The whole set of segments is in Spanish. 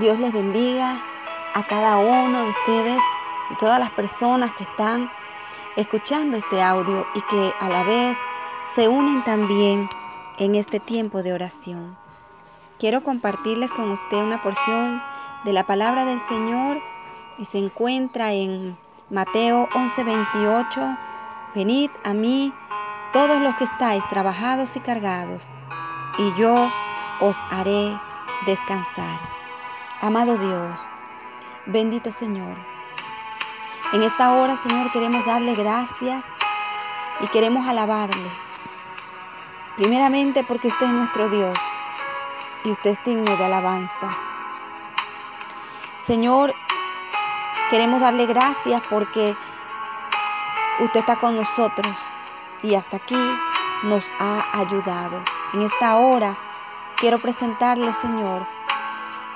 Dios les bendiga a cada uno de ustedes y todas las personas que están escuchando este audio y que a la vez se unen también en este tiempo de oración. Quiero compartirles con usted una porción de la palabra del Señor y se encuentra en Mateo 11:28. Venid a mí todos los que estáis trabajados y cargados, y yo os haré descansar. Amado Dios, bendito Señor, en esta hora, Señor, queremos darle gracias y queremos alabarle. Primeramente porque usted es nuestro Dios y usted es digno de alabanza. Señor, queremos darle gracias porque usted está con nosotros y hasta aquí nos ha ayudado. En esta hora quiero presentarle, Señor,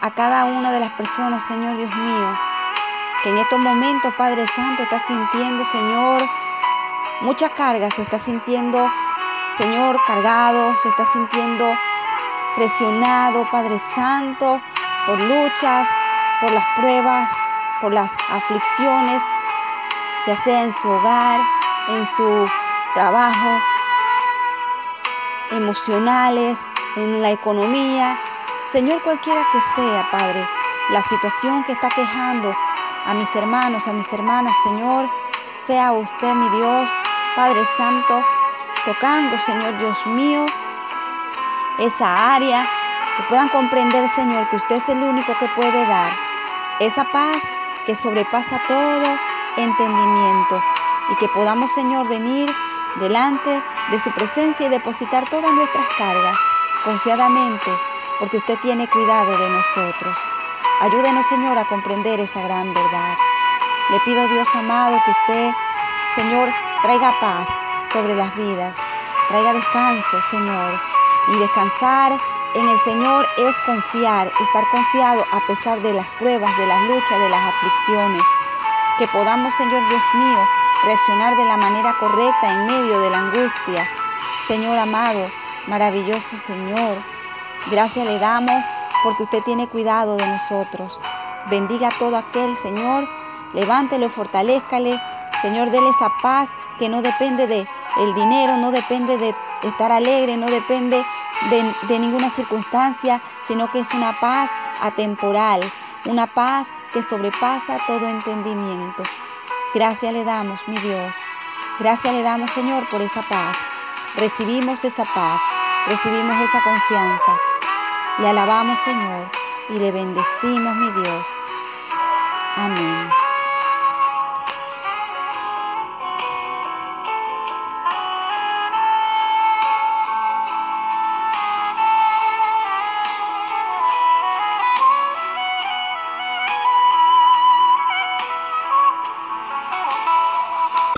a cada una de las personas, Señor Dios mío, que en estos momentos, Padre Santo, está sintiendo, Señor, mucha carga, se está sintiendo, Señor, cargado, se está sintiendo presionado, Padre Santo, por luchas, por las pruebas, por las aflicciones, ya sea en su hogar, en su trabajo, emocionales, en la economía, Señor, cualquiera que sea, Padre, la situación que está quejando a mis hermanos, a mis hermanas, Señor, sea usted mi Dios, Padre Santo, tocando, Señor Dios mío, esa área, que puedan comprender, Señor, que usted es el único que puede dar esa paz que sobrepasa todo entendimiento y que podamos, Señor, venir delante de su presencia y depositar todas nuestras cargas confiadamente porque usted tiene cuidado de nosotros. Ayúdenos, Señor, a comprender esa gran verdad. Le pido, Dios amado, que usted, Señor, traiga paz sobre las vidas, traiga descanso, Señor. Y descansar en el Señor es confiar, estar confiado a pesar de las pruebas, de las luchas, de las aflicciones. Que podamos, Señor Dios mío, reaccionar de la manera correcta en medio de la angustia. Señor amado, maravilloso Señor, Gracias le damos porque usted tiene cuidado de nosotros. Bendiga a todo aquel, Señor. Levántelo, fortalezcale. Señor, déle esa paz que no depende de dinero, no depende de estar alegre, no depende de, de ninguna circunstancia, sino que es una paz atemporal, una paz que sobrepasa todo entendimiento. Gracias le damos, mi Dios. Gracias le damos, Señor, por esa paz. Recibimos esa paz, recibimos esa confianza. Le alabamos, Señor, y le bendecimos, mi Dios. Amén.